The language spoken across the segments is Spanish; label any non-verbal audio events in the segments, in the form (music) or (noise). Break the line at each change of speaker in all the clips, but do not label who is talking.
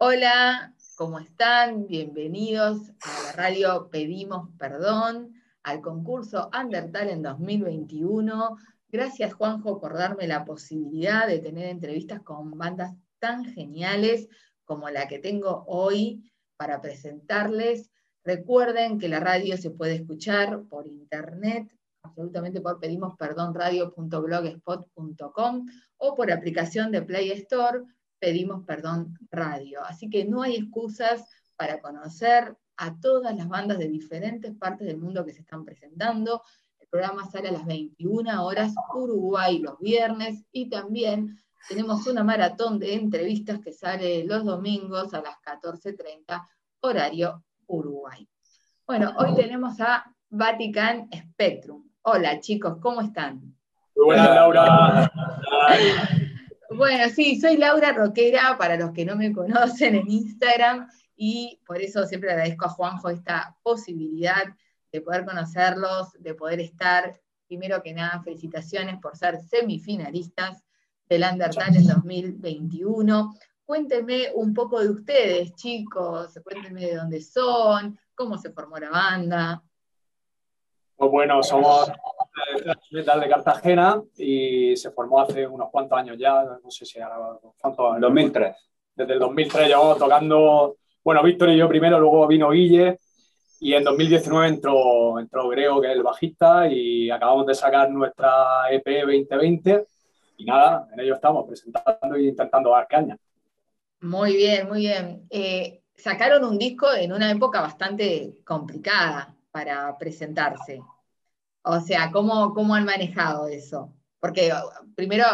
Hola, ¿cómo están? Bienvenidos a la radio Pedimos Perdón, al concurso Undertale en 2021. Gracias, Juanjo, por darme la posibilidad de tener entrevistas con bandas tan geniales como la que tengo hoy para presentarles. Recuerden que la radio se puede escuchar por internet, absolutamente por pedimos perdón radio.blogspot.com o por aplicación de Play Store, pedimos perdón radio. Así que no hay excusas para conocer a todas las bandas de diferentes partes del mundo que se están presentando. El programa sale a las 21 horas Uruguay los viernes y también tenemos una maratón de entrevistas que sale los domingos a las 14.30 horario Uruguay. Bueno, hoy tenemos a Vatican Spectrum. Hola chicos, ¿cómo están?
Muy buenas, Laura.
Bueno, sí, soy Laura Roquera, para los que no me conocen en Instagram, y por eso siempre agradezco a Juanjo esta posibilidad de poder conocerlos, de poder estar. Primero que nada, felicitaciones por ser semifinalistas del Undertale en 2021. Cuéntenme un poco de ustedes, chicos, cuéntenme de dónde son, cómo se formó la banda.
Pues bueno, somos de Cartagena y se formó hace unos cuantos años ya, no sé si ahora, ¿cuántos?
2003.
Desde el 2003 llevamos tocando, bueno, Víctor y yo primero, luego vino Guille y en 2019 entró, entró Grego, que es el bajista, y acabamos de sacar nuestra EP 2020 y nada, en ello estamos presentando e intentando dar caña.
Muy bien, muy bien. Eh, sacaron un disco en una época bastante complicada para presentarse. O sea, ¿cómo, cómo han manejado eso? Porque primero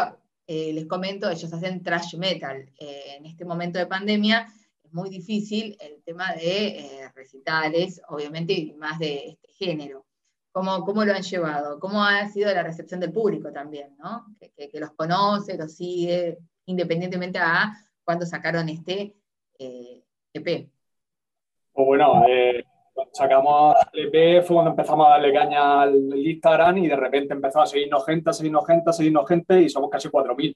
eh, les comento, ellos hacen trash metal. Eh, en este momento de pandemia es muy difícil el tema de recitales, obviamente, y más de este género. ¿Cómo, ¿Cómo, lo han llevado? ¿Cómo ha sido la recepción del público también? ¿no? Que, los conoce, los sigue, independientemente a cuando sacaron este EP? Eh, e
bueno, eh, sacamos el EP fue cuando empezamos a darle caña al Instagram y de repente empezó a seguirnos gente, a seguirnos gente, a seguirnos gente y somos casi 4.000.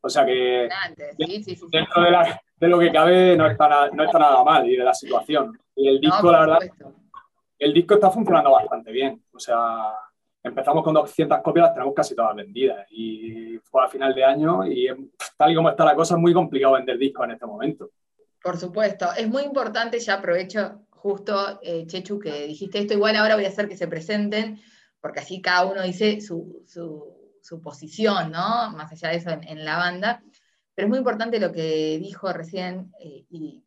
O sea que dentro de, lo que cabe no está, no está nada mal y de la situación. Y el disco, la verdad, el disco está funcionando bastante bien. O sea, empezamos con 200 copias, las tenemos casi todas vendidas. Y fue a final de año y tal y como está la cosa, es muy complicado vender discos en este momento.
Por supuesto, es muy importante, ya aprovecho justo, eh, Chechu, que dijiste esto, igual ahora voy a hacer que se presenten, porque así cada uno dice su, posición, ¿no? Más allá de eso en, la banda. Pero es muy importante lo que dijo recién eh, y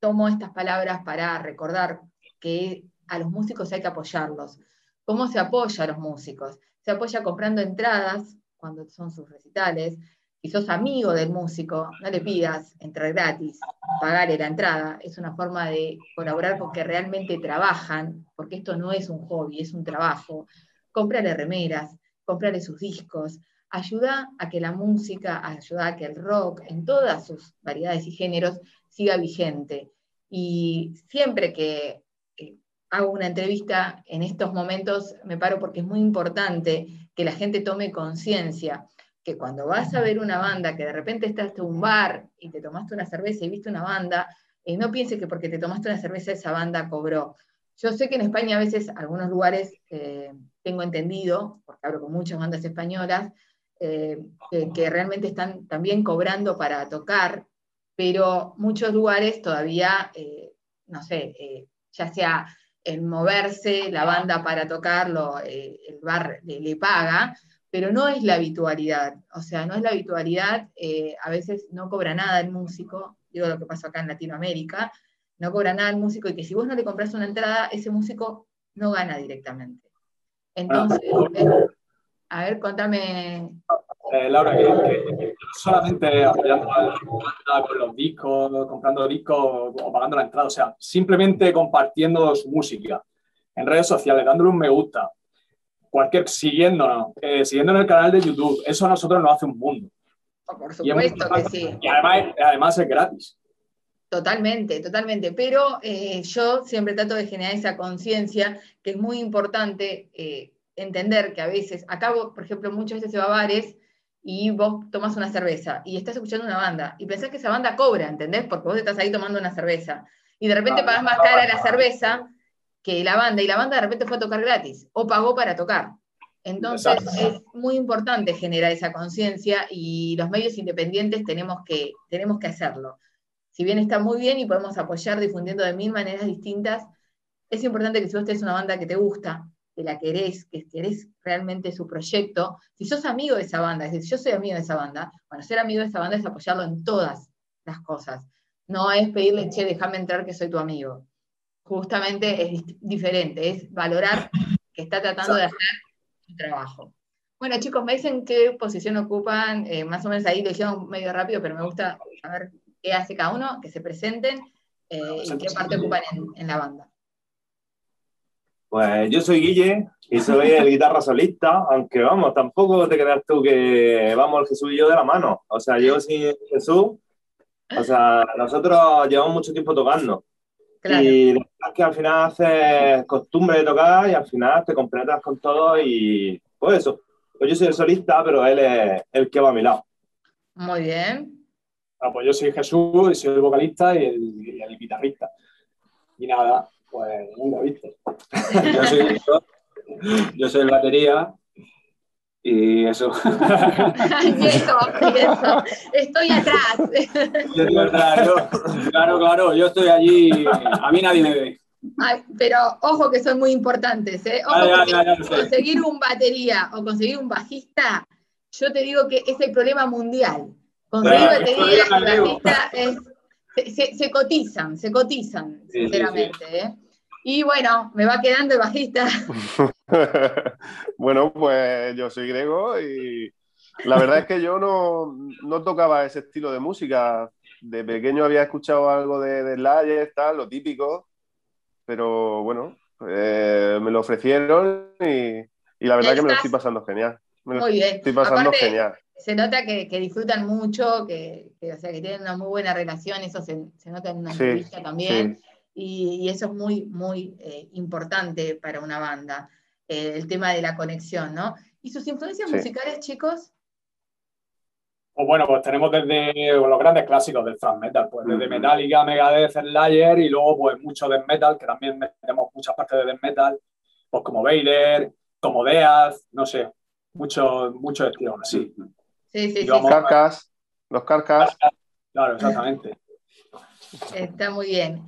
tomo estas palabras para recordar que a los músicos hay que apoyarlos ¿Cómo se apoya a los músicos? Se apoya comprando entradas cuando son sus recitales. Si sos amigo del músico, no le pidas entrar gratis, pagarle la entrada. Es una forma de colaborar porque realmente trabajan, porque esto no es un hobby, es un trabajo. Comprarle remeras, comprarle sus discos, ayuda a que la música, ayuda a que el rock, en todas sus variedades y géneros, siga vigente. Y siempre que hago una entrevista en estos momentos, me paro porque es muy importante que la gente tome conciencia que cuando vas a ver una banda, que de repente estás en un bar y te tomaste una cerveza y viste una banda, eh, no pienses que porque te tomaste una cerveza esa banda cobró. Yo sé que en España a veces algunos lugares, eh, tengo entendido, porque hablo con muchas bandas españolas, eh, que realmente están también cobrando para tocar, pero muchos lugares todavía, no sé, ya sea en moverse, la banda para tocarlo, el bar le, paga, pero no es la habitualidad. O sea, no es la habitualidad, eh, a veces no cobra nada el músico, digo lo que pasó acá en Latinoamérica, no cobra nada el músico y que si vos no le compras una entrada, ese músico no gana directamente. Entonces, eh, a ver, contame.
Laura, que, solamente apoyando a la con los discos, comprando discos o pagando la entrada, o sea, simplemente compartiendo su música en redes sociales, dándole un me gusta, cualquier, siguiéndonos, eh, siguiendo en el canal de YouTube, eso a nosotros nos hace un mundo.
Oh, por supuesto que sí.
Y además, además es gratis.
Totalmente, totalmente. Pero eh, yo siempre trato de generar esa conciencia que es muy importante eh, entender que a veces, acabo, por ejemplo, muchas veces se va a bares y vos tomas una cerveza y estás escuchando una banda y pensás que esa banda cobra, ¿entendés? Porque vos estás ahí tomando una cerveza y de repente pagas más cara la cerveza que la banda y la banda de repente fue a tocar gratis o pagó para tocar. Entonces es muy importante generar esa conciencia y los medios independientes tenemos que, tenemos que hacerlo. Si bien está muy bien y podemos apoyar difundiendo de mil maneras distintas, es importante que si vos tenés una banda que te gusta, que la querés, que querés realmente su proyecto, si sos amigo de esa banda, es decir, yo soy amigo de esa banda, bueno, ser amigo de esa banda es apoyarlo en todas las cosas. No es pedirle, che, déjame entrar que soy tu amigo. Justamente es diferente, es valorar que está tratando de hacer trabajo. Bueno, chicos, me dicen qué posición ocupan, eh, más o menos ahí lo hicieron medio rápido, pero me gusta saber qué hace cada uno, que se presenten eh, y qué parte ocupan en, la banda.
Pues yo soy Guille y soy el guitarra solista, aunque vamos, tampoco te creas tú que vamos el Jesús y yo de la mano. O sea, yo sin Jesús, o sea, nosotros llevamos mucho tiempo tocando. Y es que al final haces costumbre de tocar y al final te completas con todo y pues eso. Pues yo soy el solista, pero él es el que va a mi lado.
Muy bien.
Ah, pues yo soy Jesús y soy el vocalista y el, guitarrista. Y nada, pues lo viste. (laughs)
yo, soy, yo soy el batería y eso.
y eso, y eso. Estoy
atrás. claro, claro, yo estoy allí, a mí nadie me ve.
pero ojo que son muy importantes, ¿eh? Ojo conseguir un batería o conseguir un bajista, yo te digo que es el problema mundial. Conseguir batería y bajista es, se, se, cotizan, se cotizan, sinceramente, ¿eh? Y bueno, me va quedando el bajista. (laughs) (laughs)
bueno, pues yo soy Grego y la verdad es que yo no, tocaba ese estilo de música. De pequeño había escuchado algo de, de Slayer, tal, lo típico, pero bueno, eh, me lo ofrecieron y, la verdad que me lo estoy pasando genial.
muy bien.
Estoy pasando genial.
Se nota que, disfrutan mucho, que, o sea, que tienen una muy buena relación, eso se, nota en una entrevista también y, eso es muy, muy eh, importante para una banda, eh, el tema de la conexión, ¿no? ¿Y sus influencias musicales, chicos?
Pues bueno, pues tenemos desde los grandes clásicos del thrash metal, pues desde Metallica, Megadeth, Slayer y luego pues mucho death metal, que también tenemos muchas partes de death metal, pues como Vader, como Death, no sé, muchos mucho estilos
así. Sí, sí, sí.
Los carcas, los carcas.
Claro, exactamente.
Está muy bien.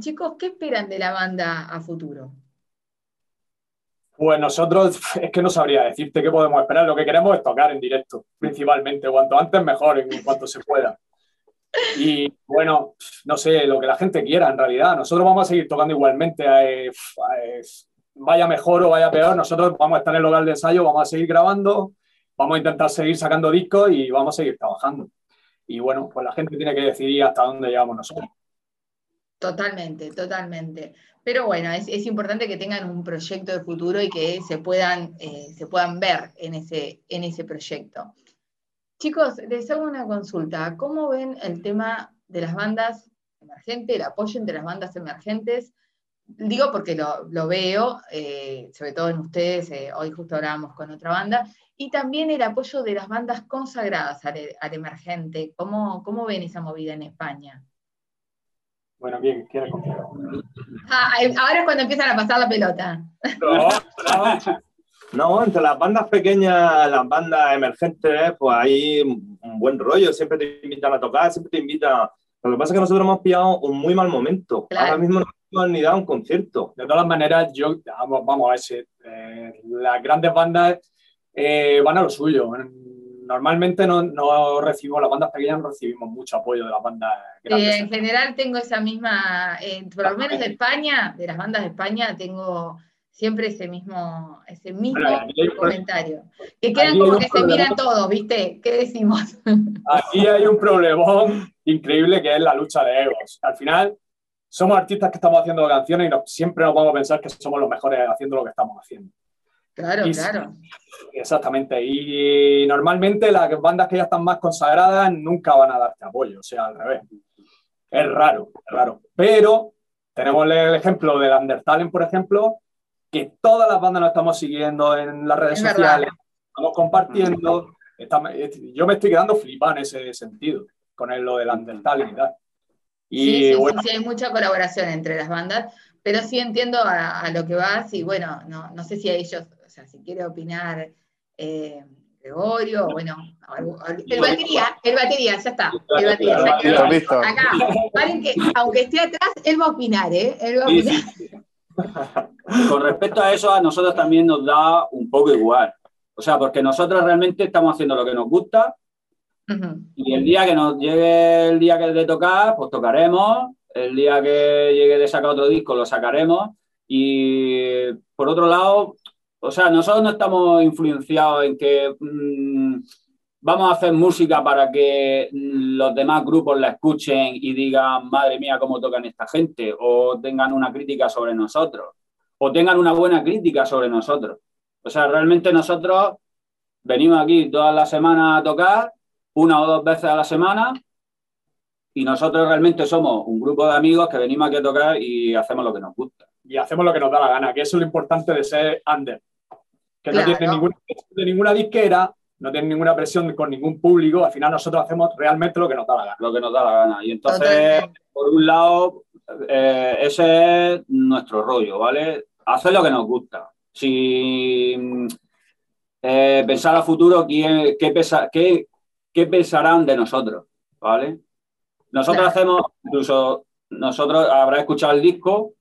Chicos, ¿qué esperan de la banda a futuro?
Pues nosotros, es que no sabría decirte qué podemos esperar. Lo que queremos es tocar en directo, principalmente. Cuanto antes mejor, en cuanto se pueda. Y bueno, no sé, lo que la gente quiera en realidad. Nosotros vamos a seguir tocando igualmente. Eh, eh, vaya mejor o vaya peor, nosotros vamos a estar en el local de ensayo, vamos a seguir grabando, vamos a intentar seguir sacando discos y vamos a seguir trabajando. Y bueno, pues la gente tiene que decidir hasta dónde llegamos nosotros.
Totalmente, totalmente. Pero bueno, es, importante que tengan un proyecto de futuro y que se puedan, eh, se puedan ver en ese, en ese proyecto. Chicos, les hago una consulta. ¿Cómo ven el tema de las bandas emergentes, el apoyo entre las bandas emergentes? Digo porque lo, veo, eh, sobre todo en ustedes, eh, hoy justo hablábamos con otra banda, y también el apoyo de las bandas consagradas al, emergente. ¿Cómo, ¿Cómo ven esa movida en España?
Bueno, bien, quiere contar.
Ah, ahora es cuando empiezan a pasar la pelota. No,
no. No, entre las bandas pequeñas, las bandas emergentes, pues hay un buen rollo, siempre te invitan a tocar, siempre te invitan. Lo que pasa es que nosotros hemos pillado un muy mal momento. Ahora mismo no hemos ni dado un concierto.
De todas maneras, yo, vamos, a ver, eh, las grandes bandas eh, van a lo suyo normalmente no, no, recibimos, las bandas pequeñas no recibimos mucho apoyo de las bandas grandes.
en general tengo esa misma, por lo menos de España, de las bandas de España, tengo siempre ese mismo, ese mismo comentario. Que quedan como que se miran todos, ¿viste? ¿Qué decimos? (laughs)
Aquí hay un problemón increíble que es la lucha de egos. Al final, somos artistas que estamos haciendo canciones y siempre nos vamos a pensar que somos los mejores haciendo lo que estamos haciendo.
Claro, claro.
Exactamente. Y normalmente las bandas que ya están más consagradas nunca van a darte apoyo, o sea, al revés. Es raro, es raro. Pero tenemos el ejemplo del Undertale, por ejemplo, que todas las bandas nos estamos siguiendo en las redes sociales, estamos compartiendo. yo me estoy quedando flipado en ese sentido, con lo del Undertale y tal.
Y, sí, sí, sí, hay mucha colaboración entre las bandas, pero sí entiendo a, lo que vas y bueno, no, no, sé si a ellos, sea, si quiere opinar eh, Gregorio, bueno, el batería, el batería, ya está, el batería, Acá, paren que, aunque esté atrás, él va a opinar, ¿eh? Él va a opinar.
Con respecto a eso, a nosotros también nos da un poco igual. O sea, porque nosotros realmente estamos haciendo lo que nos gusta y el día que nos llegue el día que es de tocar, pues tocaremos. El día que llegue de sacar otro disco, lo sacaremos. Y por otro lado, o sea, nosotros no estamos influenciados en que mm, vamos a hacer música para que los demás grupos la escuchen y digan, madre mía, cómo tocan esta gente, o tengan una crítica sobre nosotros, o tengan una buena crítica sobre nosotros. O sea, realmente nosotros venimos aquí todas las semanas a tocar, una o dos veces a la semana, y nosotros realmente somos un grupo de amigos que venimos aquí a tocar y hacemos lo que nos gusta.
Y hacemos lo que nos da la gana, que eso es lo importante de ser under. Que no tiene ninguna de ninguna disquera, no tiene ninguna presión con ningún público, al final nosotros hacemos realmente lo que nos da la gana.
Lo que nos da la gana. Y entonces, por un lado, eh, ese es nuestro rollo, ¿vale? Hacer lo que nos gusta si eh, pensar a futuro qué, qué, pensarán de nosotros, ¿vale? Nosotros hacemos, incluso nosotros habrá escuchado el disco,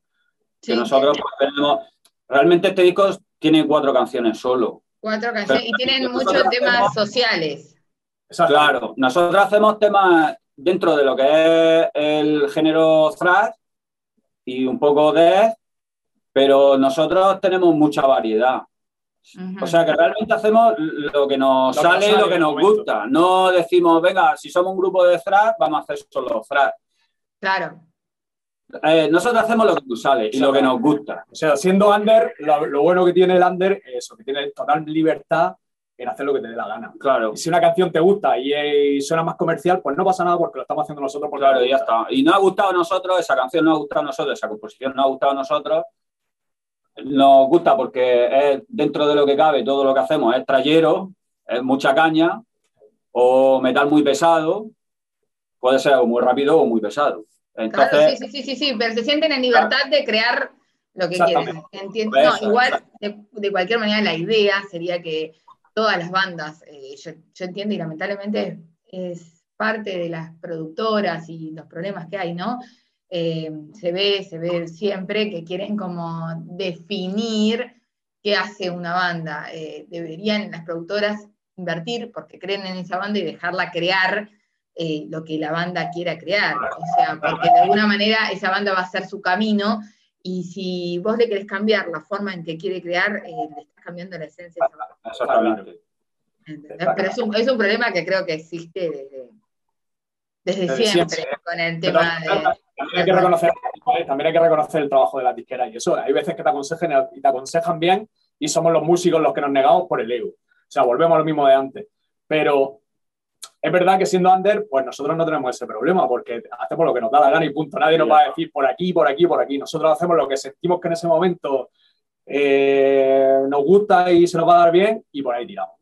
que nosotros pues, tenemos, realmente este disco tiene cuatro canciones solo.
Cuatro canciones y tienen muchos temas sociales.
Claro, nosotros hacemos temas dentro de lo que es el género thrash y un poco de pero nosotros tenemos mucha variedad. O sea que realmente hacemos lo que nos sale y lo que nos gusta. No decimos, venga, si somos un grupo de thrash, vamos a hacer solo thrash.
Claro.
Eh, nosotros hacemos lo que nos sale y lo que nos gusta.
O sea, siendo under, lo, bueno que tiene el under es eso, que tiene total libertad en hacer lo que te dé la gana.
Claro.
Y si una canción te gusta y, suena más comercial, pues no pasa nada porque lo estamos haciendo nosotros.
claro, ya está. Y no ha gustado a nosotros, esa canción no ha gustado a nosotros, esa composición no ha gustado a nosotros, nos gusta porque es dentro de lo que cabe, todo lo que hacemos es trayero, es mucha caña o metal muy pesado, puede ser o muy rápido o muy pesado.
Entonces, sí, sí, sí, sí, pero se sienten en libertad de crear lo que quieren. Entiendo. No, igual, de, cualquier manera, la idea sería que todas las bandas, eh, yo, yo, entiendo y lamentablemente es parte de las productoras y los problemas que hay, ¿no? Eh, se ve, se ve siempre que quieren como definir qué hace una banda. Eh, deberían las productoras invertir porque creen en esa banda y dejarla crear eh, lo que la banda quiera crear. O sea, porque de alguna manera esa banda va a ser su camino y si vos le querés cambiar la forma en que quiere crear, le estás cambiando la esencia banda. Pero es un, es un, problema que creo que existe desde, desde, siempre, con el tema de
también hay, que reconocer, también hay que reconocer el trabajo de la disquera y eso. Hay veces que te aconsejan y te aconsejan bien y somos los músicos los que nos negamos por el ego. O sea, volvemos a lo mismo de antes. Pero es verdad que siendo under, pues nosotros no tenemos ese problema porque hacemos lo que nos da la gana y punto. Nadie nos va a decir por aquí, por aquí, por aquí. Nosotros hacemos lo que sentimos que en ese momento eh, nos gusta y se nos va a dar bien y por ahí tiramos.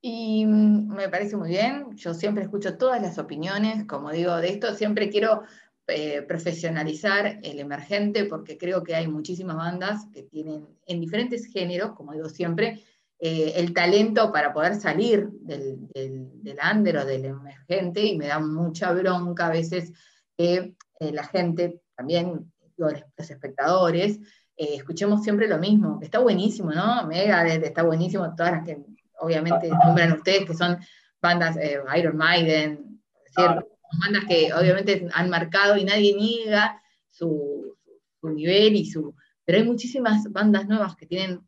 Y mm, me parece muy bien, yo siempre escucho todas las opiniones, como digo, de esto siempre quiero eh, profesionalizar el emergente, porque creo que hay muchísimas bandas que tienen en diferentes géneros, como digo siempre, eh, el talento para poder salir del, del, under o del emergente, y me da mucha bronca a veces que eh, la gente, también los, espectadores, escuchemos siempre lo mismo, que está buenísimo, ¿no? Megadeth está buenísimo, todas las que obviamente nombran ustedes, que son bandas Iron Maiden, ¿cierto? bandas que obviamente han marcado y nadie niega su, nivel y su... Pero hay muchísimas bandas nuevas que tienen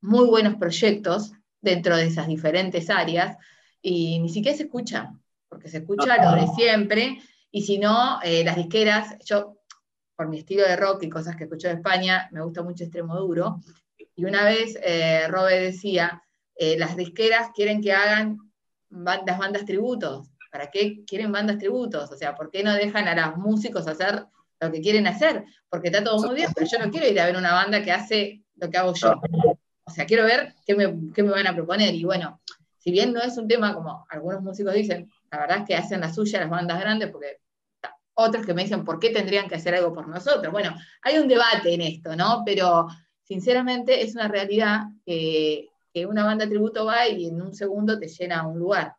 muy buenos proyectos dentro de esas diferentes áreas y ni siquiera se escucha, porque se escucha lo de siempre, y si no, eh, las disqueras, yo por mi estilo de rock y cosas que escucho de España, me gusta mucho Extremo Duro, y una vez eh, Robert decía, eh, las disqueras quieren que hagan las bandas tributos, ¿Para qué quieren bandas tributos? O sea, ¿por qué no dejan a los músicos hacer lo que quieren hacer? Porque está todo muy bien, pero yo no quiero ir a ver una banda que hace lo que hago yo. O sea, quiero ver qué me, van a proponer. Y bueno, si bien no es un tema como algunos músicos dicen, la verdad es que hacen la suya las bandas grandes, porque otros que me dicen, ¿por qué tendrían que hacer algo por nosotros? Bueno, hay un debate en esto, ¿no? Pero sinceramente es una realidad que, una banda tributo va y en un segundo te llena un lugar,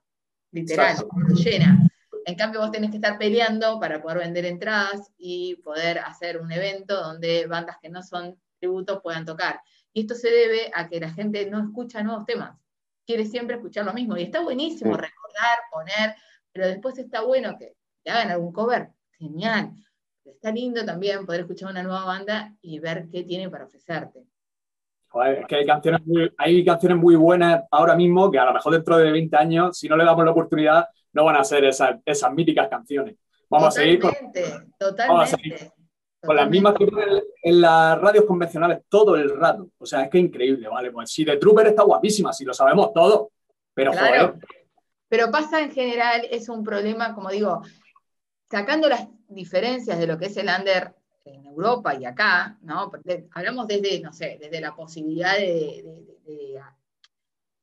literal, te llena. En cambio, vos tenés que estar peleando para poder vender entradas y poder hacer un evento donde bandas que no son tributos puedan tocar. Y esto se debe a que la gente no escucha nuevos temas, quiere siempre escuchar lo mismo. Y está buenísimo recordar, poner, pero después está bueno que, que hagan algún cover, genial. Está lindo también poder escuchar una nueva banda y ver qué tiene para ofrecerte.
es que hay canciones, muy, hay canciones muy buenas ahora mismo que a lo mejor dentro de 20 años, si no le damos la oportunidad, no van a ser esas, esas míticas canciones. Vamos a seguir con,
totalmente.
Con las mismas que en, las radios convencionales todo el rato. O sea, es que increíble, ¿vale? Pues si The Trooper está guapísima, si lo sabemos todo, pero joder.
Pero pasa en general, es un problema, como digo, sacando las diferencias de lo que es el under en Europa y acá, ¿no? Hablamos desde, no sé, desde la posibilidad de,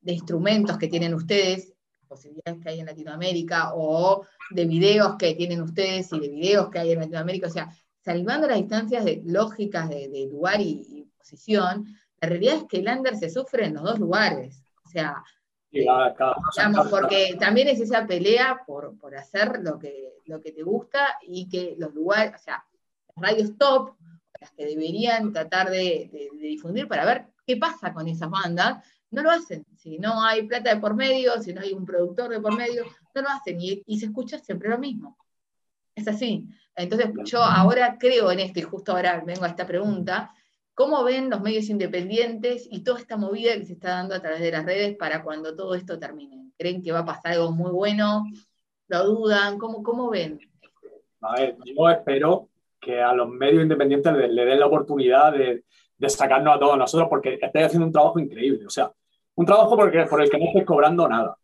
de, instrumentos que tienen ustedes, posibilidades que hay en Latinoamérica, o de videos que tienen ustedes y de videos que hay en Latinoamérica, o sea, salvando las distancias de, lógicas de, lugar y, posición, la realidad es que el under se sufre en los dos lugares. O sea, digamos, porque también es esa pelea por, por hacer lo que, lo que te gusta y que los lugares, o sea, las radios top, las que deberían tratar de, difundir para ver qué pasa con esas bandas, no lo hacen. Si no hay plata de por medio, si no hay un productor de por medio, no lo hacen y, y se escucha siempre lo mismo. Es así. Entonces yo ahora creo en esto y justo ahora vengo a esta pregunta. ¿Cómo ven los medios independientes y toda esta movida que se está dando a través de las redes para cuando todo esto termine? ¿Creen que va a pasar algo muy bueno? ¿Lo dudan? ¿Cómo, cómo ven?
A ver, yo espero que a los medios independientes le, den la oportunidad de, sacarnos a todos nosotros porque estáis haciendo un trabajo increíble. O sea, un trabajo por el que no estáis cobrando nada.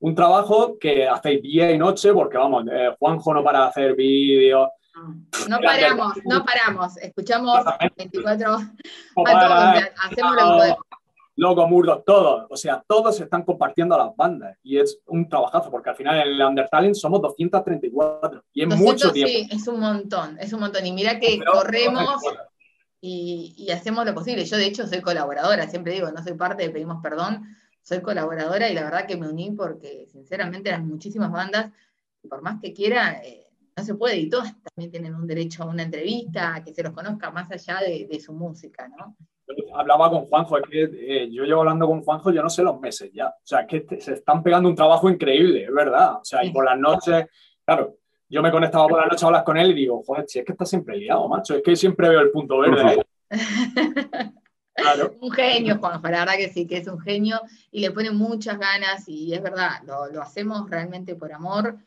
Un trabajo que hacéis día y noche porque, vamos, eh, Juanjo no para hacer vídeos.
No paramos, no paramos. Escuchamos 24 horas. hacemos lo que podemos.
Loco, Murdo, todos, o sea, todos están compartiendo a las bandas y es un trabajazo porque al final en el Undertalent somos 234 y es mucho tiempo. Sí,
es un montón, es un montón. Y mira que corremos y, hacemos lo posible. Yo, de hecho, soy colaboradora, siempre digo, no soy parte Pedimos Perdón, soy colaboradora y la verdad que me uní porque, sinceramente, eran muchísimas bandas por más que quiera, eh, no se puede y todas también tienen un derecho a una entrevista, a que se los conozca más allá de, de su música, ¿no?
hablaba con Juanjo, es que eh, yo llevo hablando con Juanjo, yo no sé los meses ya. O sea, es que se están pegando un trabajo increíble, es verdad. O sea, y por las noches, claro, yo me conectaba por la noche a hablar con él y digo, joder, si es que está siempre liado, macho, es que siempre veo el punto verde. (laughs)
Claro. (laughs) Un genio, Juanjo, la verdad que sí, que es un genio y le pone muchas ganas y es verdad, lo, hacemos realmente por amor,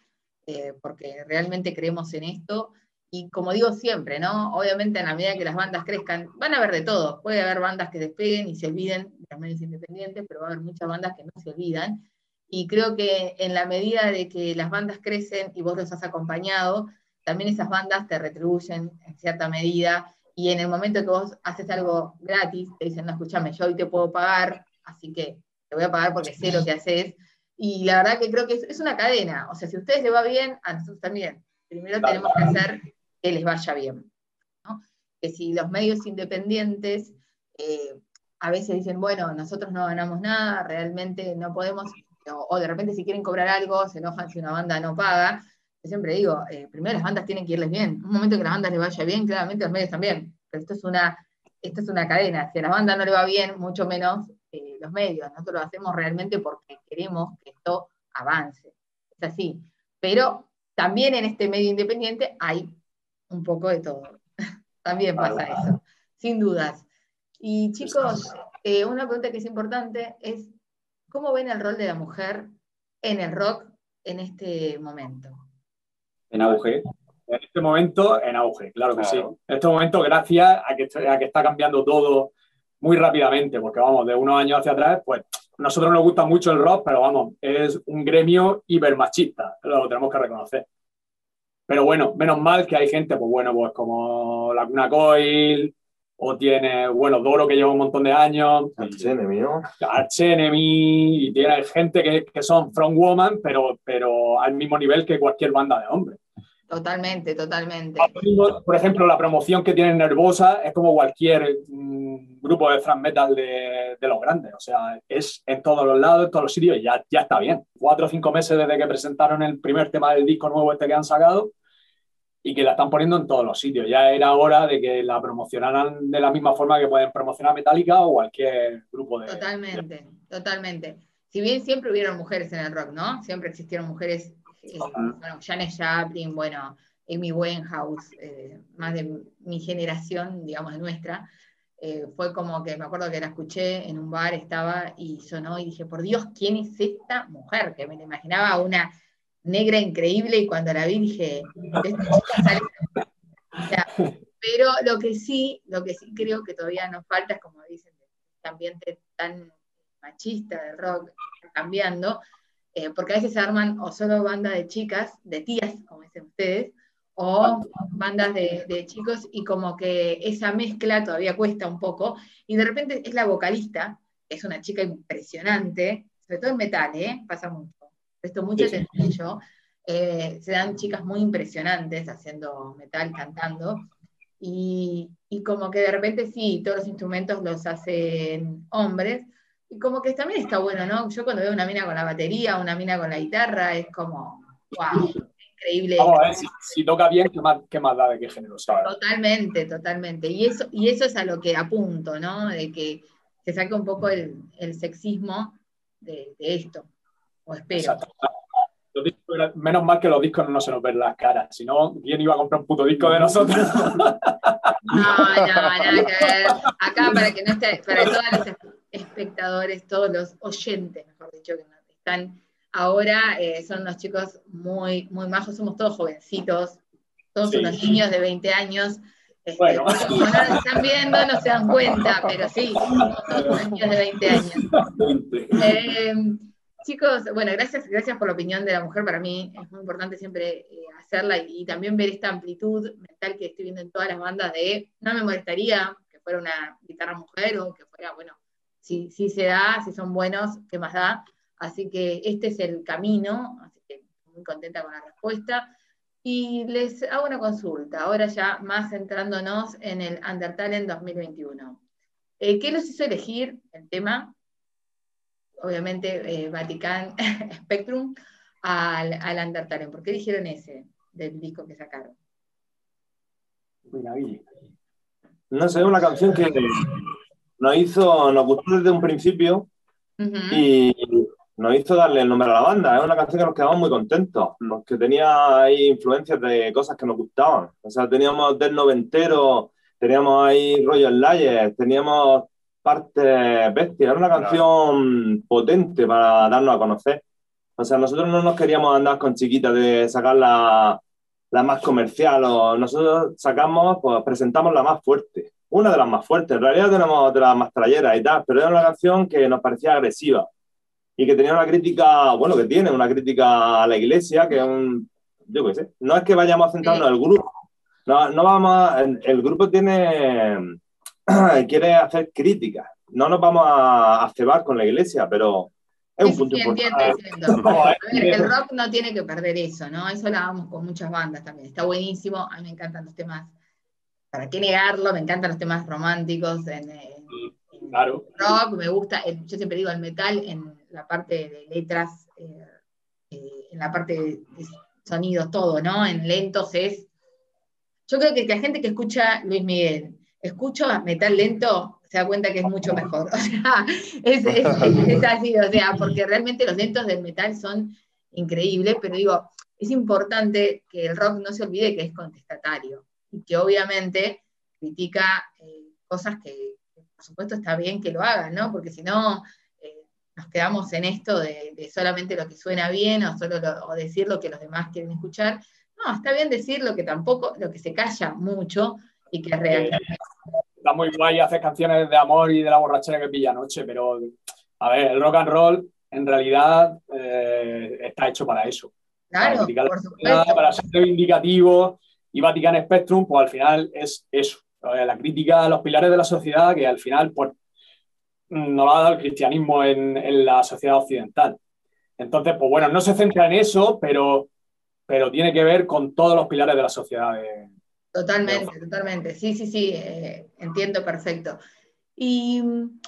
eh, porque realmente creemos en esto y como digo siempre, ¿no? Obviamente en la medida que las bandas crezcan, van a haber de todo. Puede haber bandas que despeguen y se olviden de los medios independientes, pero va a haber muchas bandas que no se olvidan. Y creo que en la medida de que las bandas crecen y vos los has acompañado, también esas bandas te retribuyen en cierta medida. Y en el momento que vos haces algo gratis, te dicen, no, escúchame, yo hoy te puedo pagar, así que te voy a pagar porque sé lo que haces. Y la verdad que creo que es, una cadena. O sea, si a ustedes les va bien, a nosotros también. Primero tenemos que hacer que les vaya bien. Que si los medios independientes eh, a veces dicen, bueno, nosotros no ganamos nada, realmente no podemos, o, de repente si quieren cobrar algo, se enojan si una banda no paga. Yo siempre digo, eh, primero las bandas tienen que irles bien. Un momento que las bandas les vaya bien, claramente los medios también. Pero esto es una, esto es una cadena. Si a las bandas no le va bien, mucho menos eh, los medios. Nosotros lo hacemos realmente porque queremos que esto avance. Es así. Pero también en este medio independiente hay un poco de todo. (laughs) También pasa eso, sin dudas. Y chicos, eh, una pregunta que es importante es, ¿cómo ven el rol de la mujer en el rock en este momento?
En auge. En este momento, en auge, claro que sí. En este momento, gracias a que, a que está cambiando todo muy rápidamente, porque vamos, de unos años hacia atrás, pues nosotros nos gusta mucho el rock, pero vamos, es un gremio hipermachista, lo tenemos que reconocer. Pero bueno, menos mal que hay gente, pues bueno, pues como la Cuna Coil, o tiene, bueno, Doro que lleva un montón de años.
Archenemy, ¿no?
Archenemy, y tiene gente que, que, son From Woman, pero, pero al mismo nivel que cualquier banda de hombres.
Totalmente, totalmente.
Por ejemplo, la promoción que tienen Nervosa es como cualquier mm, grupo de thrash metal de, de, los grandes. O sea, es en todos los lados, en todos los sitios, y ya, ya está bien. Cuatro o cinco meses desde que presentaron el primer tema del disco nuevo este que han sacado, y que la están poniendo en todos los sitios. Ya era hora de que la promocionaran de la misma forma que pueden promocionar Metallica o cualquier grupo de...
Totalmente, totalmente. Si bien siempre hubieron mujeres en el rock, ¿no? Siempre existieron mujeres, eh, bueno, Janet Chaplin, bueno, Amy Winehouse, eh, más de mi generación, digamos, de nuestra, eh, fue como que me acuerdo que la escuché en un bar, estaba y sonó y dije, por Dios, ¿quién es esta mujer? Que me la imaginaba una negra increíble y cuando la vi dije, pero lo que sí, lo que sí creo que todavía nos falta es, como dicen, este ambiente tan machista del rock cambiando, eh, porque a veces se arman o solo bandas de chicas, de tías, como dicen ustedes, o bandas de, de, chicos, y como que esa mezcla todavía cuesta un poco, y de repente es la vocalista, es una chica impresionante, sobre todo en metal, ¿eh? pasa mucho presto mucha atención yo, eh, se dan chicas muy impresionantes haciendo metal, cantando, y, y, como que de repente sí, todos los instrumentos los hacen hombres, y como que también está bueno, ¿no? Yo cuando veo una mina con la batería, una mina con la guitarra, es como, wow, increíble.
Vamos a ver, si, toca bien, ¿qué más, qué más da de qué género sabe?
Totalmente, totalmente. Y eso, y eso es a lo que apunto, ¿no? De que se saque un poco el, el sexismo de, de esto. O espero.
menos mal que los discos no se nos ven las caras, si no, ¿quién iba a comprar un puto disco de nosotros? No,
no, nada que ver. Acá para que no esté, para todos los espectadores, todos los oyentes, mejor dicho, que están ahora, eh, son unos chicos muy, muy majos, somos todos jovencitos, todos unos niños de 20 años. Este, bueno. Como no nos están viendo, no se dan cuenta, pero sí, somos todos unos niños de 20 años. Eh, Chicos, bueno, gracias, gracias por la opinión de la mujer. Para mí es muy importante siempre eh, hacerla y, también ver esta amplitud mental que estoy viendo en todas las bandas de no me molestaría que fuera una guitarra mujer o que fuera, bueno, si, si se da, si son buenos, ¿qué más da? Así que este es el camino, así que muy contenta con la respuesta. Y les hago una consulta, ahora ya más centrándonos en el Undertale en 2021. Eh, ¿Qué los hizo elegir el tema obviamente, eh, Vatican (laughs) Spectrum al, al Undertale. ¿Por qué dijeron ese del disco que sacaron?
No sé, una canción que nos hizo, nos gustó desde un principio y nos hizo darle el nombre a la banda. Es una canción que nos quedamos muy contentos, porque tenía ahí influencias de cosas que nos gustaban. O sea, teníamos del noventero, teníamos ahí Royal Layers, teníamos parte bestia, era una canción potente para darnos a conocer. O sea, nosotros no nos queríamos andar con chiquitas de sacar la, la más comercial, o nosotros sacamos, pues presentamos la más fuerte, una de las más fuertes. En realidad tenemos las más trayeras y tal, pero era una canción que nos parecía agresiva y que tenía una crítica, bueno, que tiene una crítica a la iglesia, que es un, yo qué sé, no es que vayamos a centrarnos en el grupo, no, no vamos el grupo tiene (clears throat) quiere hacer críticas. No nos vamos a, cebar con la iglesia, pero es un punto importante. (laughs)
el rock no tiene que perder eso, ¿no? Eso lo hablábamos con muchas bandas también. Está buenísimo. A mí me encantan los temas, ¿para qué negarlo? Me encantan los temas románticos en,
claro.
rock. Me gusta, yo siempre digo el metal en la parte de letras, eh, eh, en la parte de sonidos, todo, ¿no? En lentos es. Yo creo que la gente que escucha Luis Miguel escucho metal lento, se da cuenta que es mucho mejor. (laughs) O sea, es, así, o sea, porque realmente los lentos del metal son increíbles, pero digo, es importante que el rock no se olvide que es contestatario y que obviamente critica eh, cosas que, por supuesto, está bien que lo hagan, ¿no? Porque si no, eh, nos quedamos en esto de, solamente lo que suena bien o solo o decir lo que los demás quieren escuchar. No, está bien decir lo que tampoco, lo que se calla mucho, y que es real.
está muy guay hacer canciones de amor y de la borrachera que pilla noche, pero a ver, el rock and roll en realidad eh, está hecho para eso.
Claro,
para, por supuesto. para ser reivindicativo y Vatican Spectrum, pues al final es eso. la crítica a los pilares de la sociedad que al final pues, no lo ha dado el cristianismo en, la sociedad occidental. Entonces, pues bueno, no se centra en eso, pero, pero tiene que ver con todos los pilares de la sociedad.
totalmente, totalmente. Sí, sí, sí, eh, entiendo perfecto. Y mm,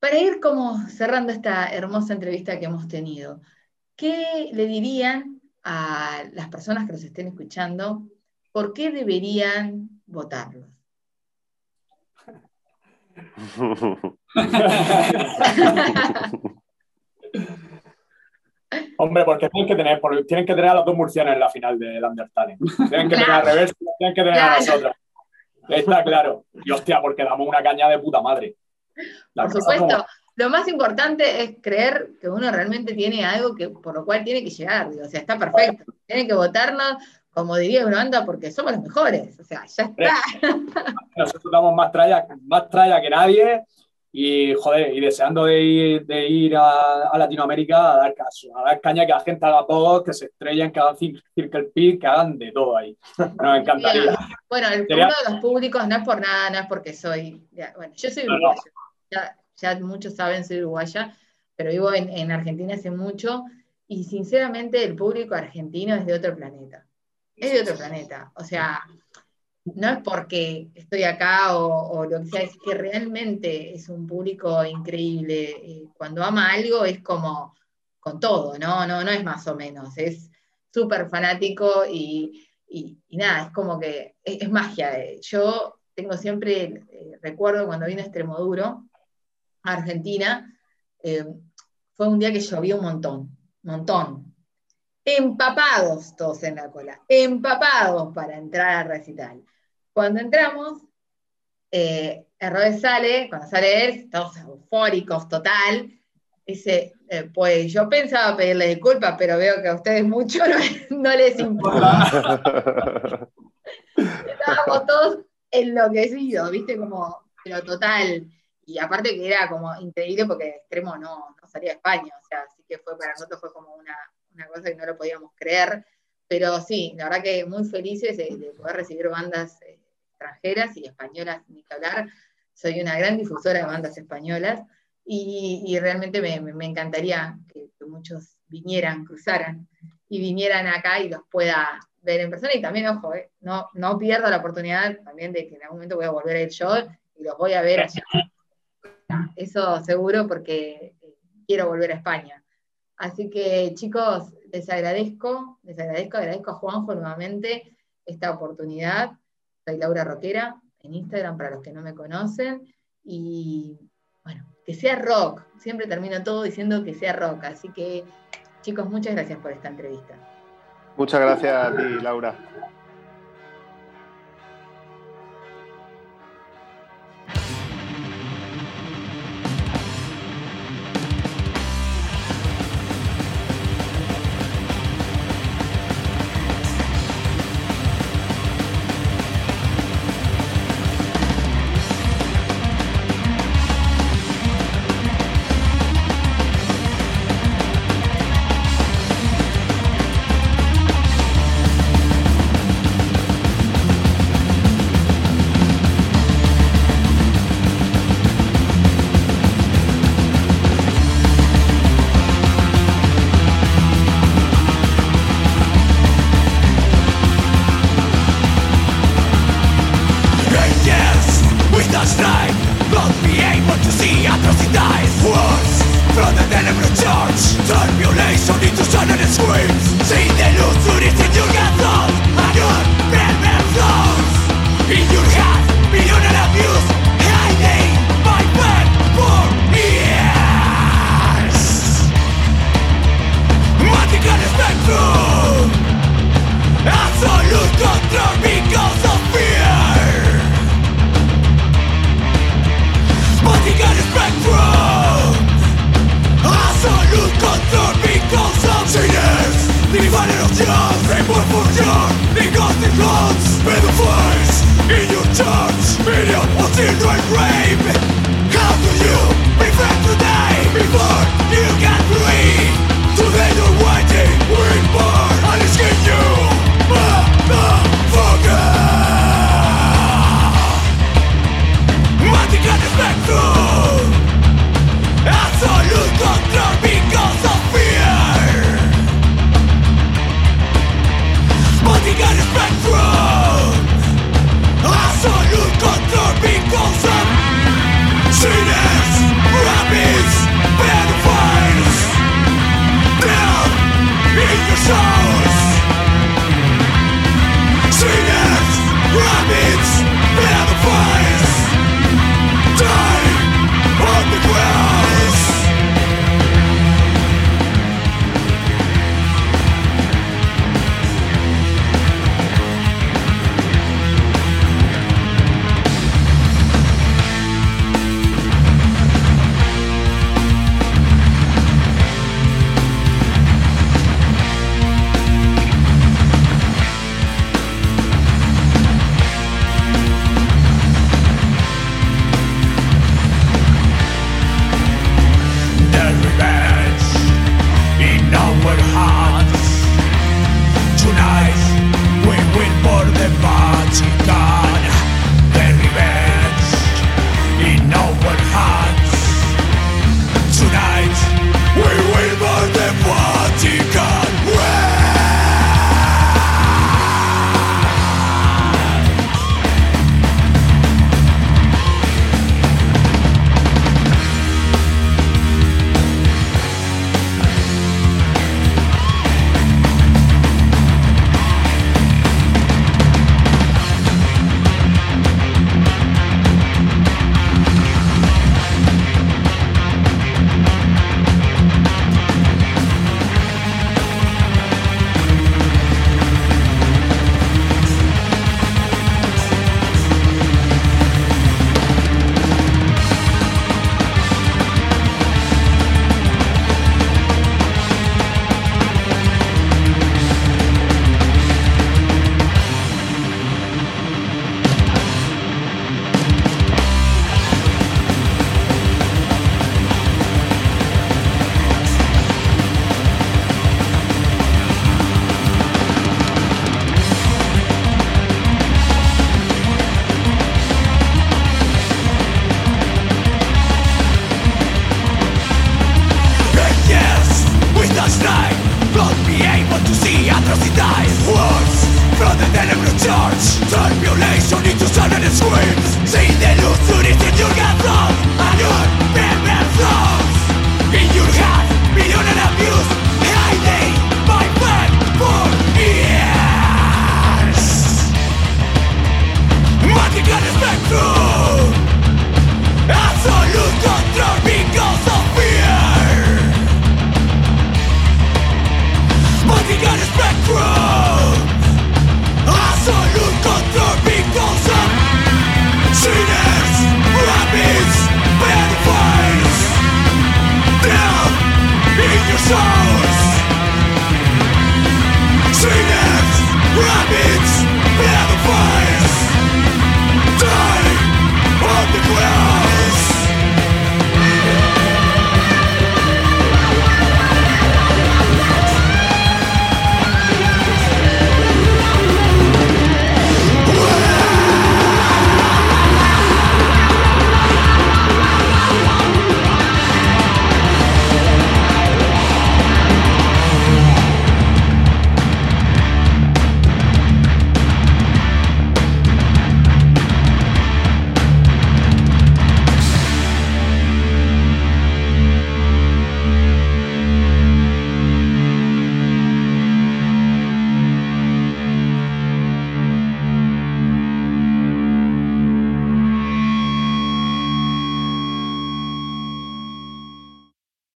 para ir como cerrando esta hermosa entrevista que hemos tenido, ¿qué le dirían a las personas que nos estén escuchando? ¿Por qué deberían votarlos? (laughs)
Hombre, porque tienen que tener, tienen que tener a los dos murcianos en la final del Undertale. Tienen que tener a Reverso, tienen que tener a nosotros. Está claro. Y hostia, porque damos una caña de puta madre.
por supuesto. Lo más importante es creer que uno realmente tiene algo que, por lo cual tiene que llegar. o sea, está perfecto. Tienen que votarnos como diría una banda, porque somos los mejores. O sea, ya está. (laughs)
Nosotros damos más tralla, más tralla que nadie y, joder, y deseando de ir, de ir a, Latinoamérica a dar caso, a dar caña, que la gente haga todo, que se estrellen, que hagan Circle Pit, que hagan de todo ahí. Nos encantaría.
Bueno, el, uno de los públicos no es por nada, no es porque soy. bueno, yo soy uruguaya. Ya, muchos saben, soy uruguaya, pero vivo en, en Argentina hace mucho y sinceramente el público argentino es de otro planeta es de otro planeta. O sea, no es porque estoy acá o, lo que sea, es que realmente es un público increíble. Eh, cuando ama algo es como con todo, ¿no? No, no es más o menos, es súper fanático y, nada, es como que es, magia. Eh. Yo tengo siempre, eh, recuerdo cuando vine a Extremoduro, a Argentina, fue un día que llovió un montón, montón, empapados todos en la cola, empapados para entrar al recital. Cuando entramos, eh, sale, cuando sale él, todos eufóricos, total, dice, eh, pues yo pensaba pedirle disculpas, pero veo que a ustedes mucho (laughs) no, les importa. (laughs) Estábamos todos enloquecidos, viste, como, pero total. Y aparte que era como increíble porque extremo no, no salía de España, o sea, así que fue para nosotros fue como una, una cosa que no lo podíamos creer. Pero sí, la verdad que muy felices de, poder recibir bandas eh, extranjeras y españolas, ni que hablar. Soy una gran difusora de bandas españolas y, realmente me, encantaría que, muchos vinieran, cruzaran y vinieran acá y los pueda ver en persona. Y también, ojo, eh, no, no pierdo la oportunidad también de que en algún momento voy a volver a ir yo y los voy a ver allá. Eso seguro porque eh, quiero volver a España. Así que chicos, les agradezco, les agradezco, agradezco a Juanjo nuevamente esta oportunidad. Soy Laura Roquera en Instagram para los que no me conocen. Y bueno, que sea rock. Siempre termino todo diciendo que sea rock. Así que chicos, muchas gracias por esta entrevista.
Muchas gracias a ti, Laura. the strike Won't be able to see atrocities. Words from the deliberate church. Turbulation into silent screams See the illusory in your gasol And your bedman flows In your heart, beyond an abuse. Hiding my bed for years. Magical spectrum Absolute control. Rivale for joy. In In your church, of children rape